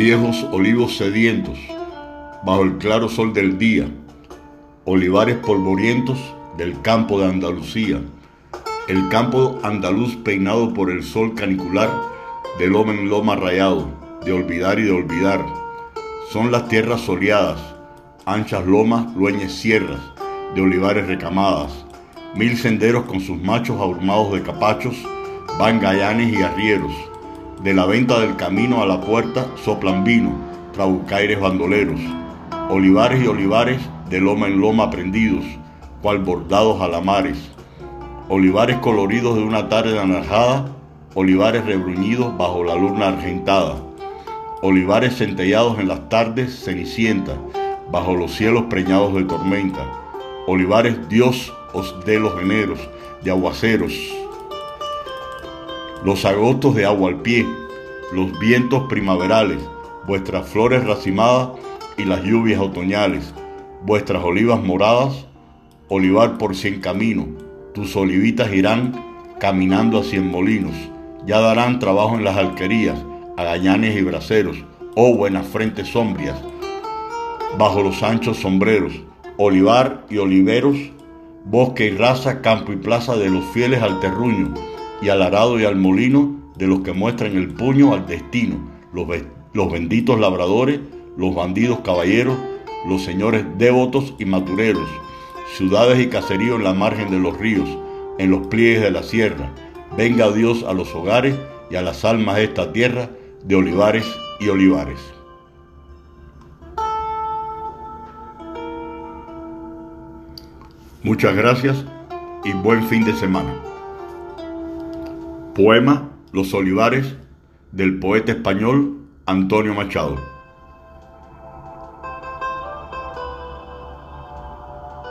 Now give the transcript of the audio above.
viejos olivos sedientos, bajo el claro sol del día, olivares polvorientos del campo de Andalucía, el campo andaluz peinado por el sol canicular, de loma en loma rayado, de olvidar y de olvidar. Son las tierras soleadas, anchas lomas, lueñes sierras, de olivares recamadas, mil senderos con sus machos ahurmados de capachos, van gallanes y arrieros, de la venta del camino a la puerta soplan vino, trabucaires bandoleros, olivares y olivares de loma en loma prendidos, cual bordados alamares, olivares coloridos de una tarde anaranjada, olivares rebruñidos bajo la luna argentada, olivares centellados en las tardes cenicientas, bajo los cielos preñados de tormenta, olivares Dios os dé los eneros de aguaceros, los agostos de agua al pie, los vientos primaverales, vuestras flores racimadas y las lluvias otoñales, vuestras olivas moradas, olivar por cien caminos, tus olivitas irán caminando a cien molinos, ya darán trabajo en las alquerías, agañanes y braceros, oh buenas frentes sombrias, bajo los anchos sombreros, olivar y oliveros, bosque y raza, campo y plaza de los fieles al terruño, y al arado y al molino de los que muestran el puño al destino, los, los benditos labradores, los bandidos caballeros, los señores devotos y matureros, ciudades y caseríos en la margen de los ríos, en los pliegues de la sierra. Venga Dios a los hogares y a las almas de esta tierra de olivares y olivares. Muchas gracias y buen fin de semana. Poema Los Olivares del poeta español Antonio Machado.